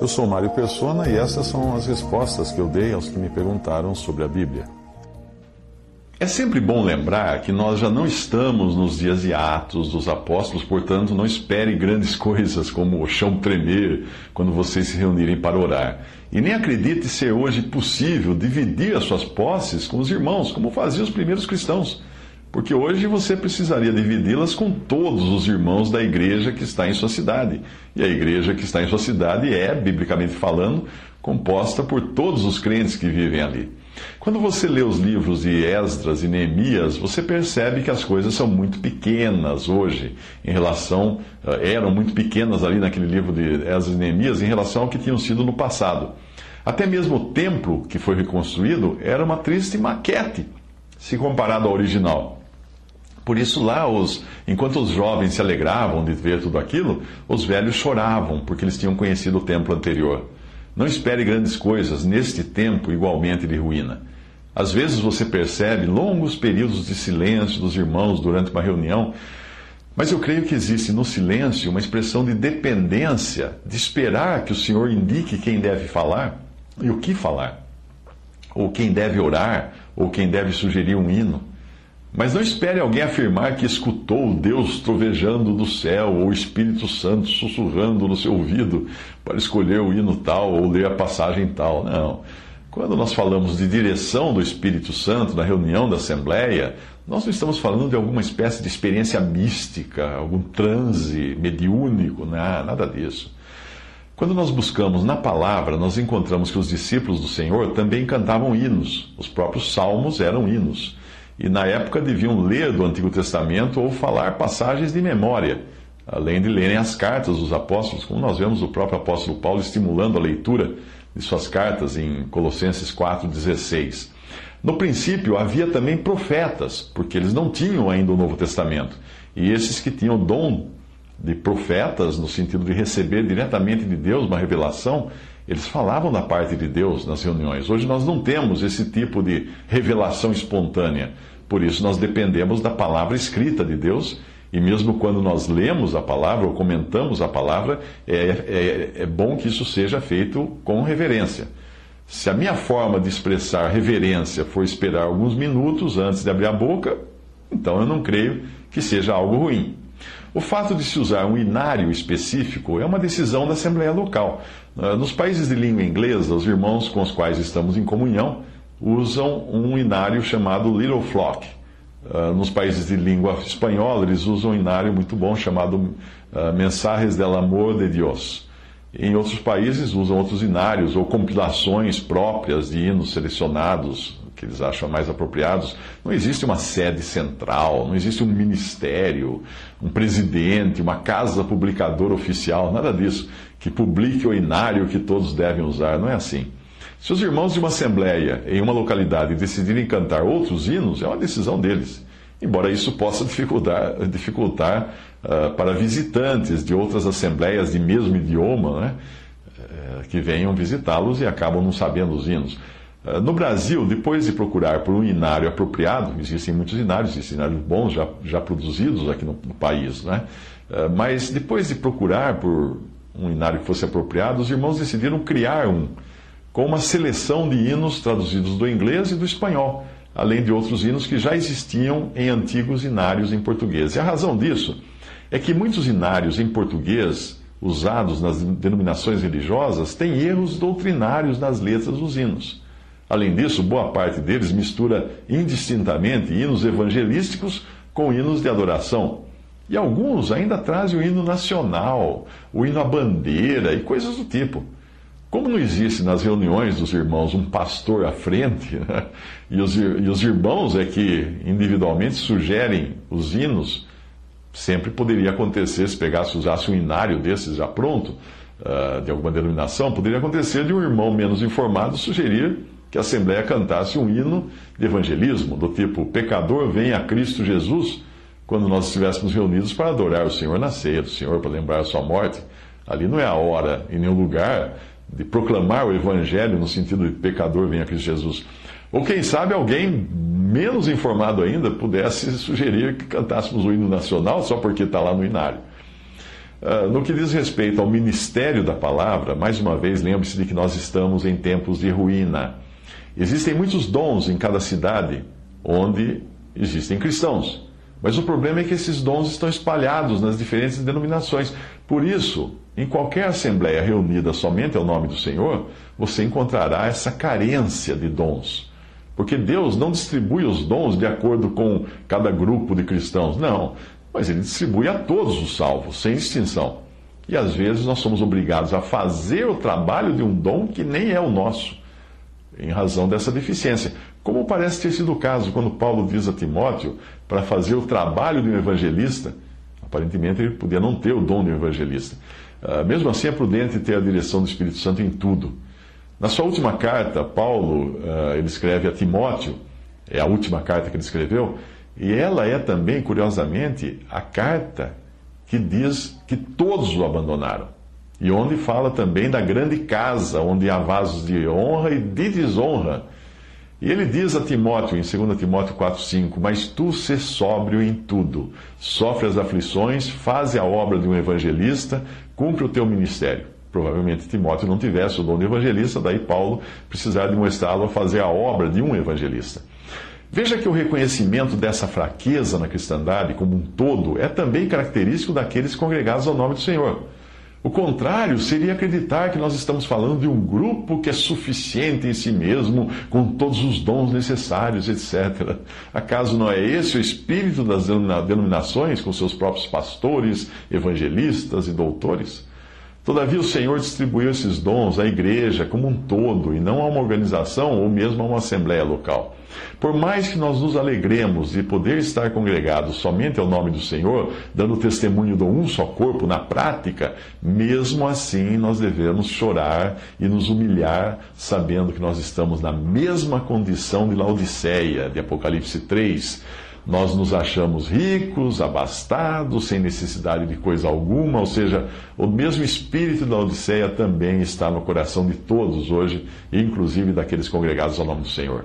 Eu sou Mário Persona e essas são as respostas que eu dei aos que me perguntaram sobre a Bíblia. É sempre bom lembrar que nós já não estamos nos dias de Atos dos Apóstolos, portanto, não espere grandes coisas como o chão tremer quando vocês se reunirem para orar. E nem acredite ser hoje possível dividir as suas posses com os irmãos, como faziam os primeiros cristãos. Porque hoje você precisaria dividi-las com todos os irmãos da igreja que está em sua cidade. E a igreja que está em sua cidade é, biblicamente falando, composta por todos os crentes que vivem ali. Quando você lê os livros de Esdras e Neemias, você percebe que as coisas são muito pequenas hoje, em relação, eh, eram muito pequenas ali naquele livro de Esdras e Neemias, em relação ao que tinham sido no passado. Até mesmo o templo que foi reconstruído era uma triste maquete, se comparado ao original. Por isso, lá, os, enquanto os jovens se alegravam de ver tudo aquilo, os velhos choravam, porque eles tinham conhecido o templo anterior. Não espere grandes coisas neste tempo igualmente de ruína. Às vezes você percebe longos períodos de silêncio dos irmãos durante uma reunião, mas eu creio que existe no silêncio uma expressão de dependência, de esperar que o Senhor indique quem deve falar e o que falar, ou quem deve orar, ou quem deve sugerir um hino. Mas não espere alguém afirmar que escutou Deus trovejando do céu ou o Espírito Santo sussurrando no seu ouvido para escolher o hino tal ou ler a passagem tal. Não. Quando nós falamos de direção do Espírito Santo na reunião da Assembleia, nós não estamos falando de alguma espécie de experiência mística, algum transe mediúnico, né? nada disso. Quando nós buscamos na palavra, nós encontramos que os discípulos do Senhor também cantavam hinos. Os próprios salmos eram hinos e na época deviam ler do Antigo Testamento ou falar passagens de memória, além de lerem as cartas dos apóstolos, como nós vemos o próprio apóstolo Paulo estimulando a leitura de suas cartas em Colossenses 4,16. No princípio havia também profetas, porque eles não tinham ainda o Novo Testamento. E esses que tinham o dom de profetas, no sentido de receber diretamente de Deus uma revelação, eles falavam da parte de Deus nas reuniões. Hoje nós não temos esse tipo de revelação espontânea. Por isso nós dependemos da palavra escrita de Deus. E mesmo quando nós lemos a palavra ou comentamos a palavra, é, é, é bom que isso seja feito com reverência. Se a minha forma de expressar reverência for esperar alguns minutos antes de abrir a boca, então eu não creio que seja algo ruim. O fato de se usar um inário específico é uma decisão da Assembleia Local. Ah, nos países de língua inglesa, os irmãos com os quais estamos em comunhão usam um inário chamado Little Flock. Ah, nos países de língua espanhola, eles usam um inário muito bom chamado ah, Mensajes del Amor de Dios. Em outros países usam outros inários ou compilações próprias de hinos selecionados que eles acham mais apropriados. Não existe uma sede central, não existe um ministério, um presidente, uma casa publicadora oficial, nada disso, que publique o inário que todos devem usar. Não é assim. Se os irmãos de uma assembleia em uma localidade decidirem cantar outros hinos, é uma decisão deles. Embora isso possa dificultar, dificultar uh, para visitantes de outras assembleias de mesmo idioma, né, uh, que venham visitá-los e acabam não sabendo os hinos. Eh, no Brasil, depois de procurar por um inário apropriado, existem muitos inários, existem inários bons já, já produzidos aqui no, no país, né? Eh, mas depois de procurar por um inário que fosse apropriado, os irmãos decidiram criar um, com uma seleção de hinos traduzidos do inglês e do espanhol, além de outros hinos que já existiam em antigos inários em português. E a razão disso é que muitos inários em português, usados nas denominações religiosas, têm erros doutrinários nas letras dos hinos. Além disso, boa parte deles mistura indistintamente hinos evangelísticos com hinos de adoração. E alguns ainda trazem o hino nacional, o hino à bandeira e coisas do tipo. Como não existe nas reuniões dos irmãos um pastor à frente, né? e, os, e os irmãos é que individualmente sugerem os hinos, Sempre poderia acontecer, se pegasse, usasse um inário desses já pronto, uh, de alguma denominação, poderia acontecer de um irmão menos informado sugerir que a Assembleia cantasse um hino de evangelismo, do tipo: Pecador, vem a Cristo Jesus, quando nós estivéssemos reunidos para adorar o Senhor na ceia do Senhor, para lembrar a sua morte. Ali não é a hora e nem o lugar de proclamar o Evangelho no sentido de pecador, vem a Cristo Jesus. Ou quem sabe alguém menos informado ainda pudesse sugerir que cantássemos o hino nacional só porque está lá no inário. Uh, no que diz respeito ao ministério da palavra, mais uma vez, lembre-se de que nós estamos em tempos de ruína. Existem muitos dons em cada cidade onde existem cristãos. Mas o problema é que esses dons estão espalhados nas diferentes denominações. Por isso, em qualquer assembleia reunida somente ao nome do Senhor, você encontrará essa carência de dons. Porque Deus não distribui os dons de acordo com cada grupo de cristãos, não. Mas Ele distribui a todos os salvos, sem distinção. E às vezes nós somos obrigados a fazer o trabalho de um dom que nem é o nosso, em razão dessa deficiência. Como parece ter sido o caso quando Paulo diz a Timóteo para fazer o trabalho de um evangelista. Aparentemente ele podia não ter o dom de um evangelista. Uh, mesmo assim, é prudente ter a direção do Espírito Santo em tudo. Na sua última carta, Paulo uh, ele escreve a Timóteo, é a última carta que ele escreveu, e ela é também, curiosamente, a carta que diz que todos o abandonaram. E onde fala também da grande casa, onde há vasos de honra e de desonra. E ele diz a Timóteo, em 2 Timóteo 4,5: Mas tu se sóbrio em tudo, sofre as aflições, faze a obra de um evangelista, cumpre o teu ministério. Provavelmente Timóteo não tivesse o dom de evangelista, daí Paulo precisar demonstrá-lo a fazer a obra de um evangelista. Veja que o reconhecimento dessa fraqueza na cristandade como um todo é também característico daqueles congregados ao nome do Senhor. O contrário seria acreditar que nós estamos falando de um grupo que é suficiente em si mesmo, com todos os dons necessários, etc. Acaso não é esse o espírito das denominações, com seus próprios pastores, evangelistas e doutores? Todavia, o Senhor distribuiu esses dons à igreja como um todo, e não a uma organização ou mesmo a uma assembleia local. Por mais que nós nos alegremos de poder estar congregados somente ao nome do Senhor, dando testemunho do um só corpo na prática, mesmo assim nós devemos chorar e nos humilhar, sabendo que nós estamos na mesma condição de Laodiceia, de Apocalipse 3 nós nos achamos ricos, abastados, sem necessidade de coisa alguma, ou seja, o mesmo espírito da Odisseia também está no coração de todos hoje, inclusive daqueles congregados ao nome do Senhor.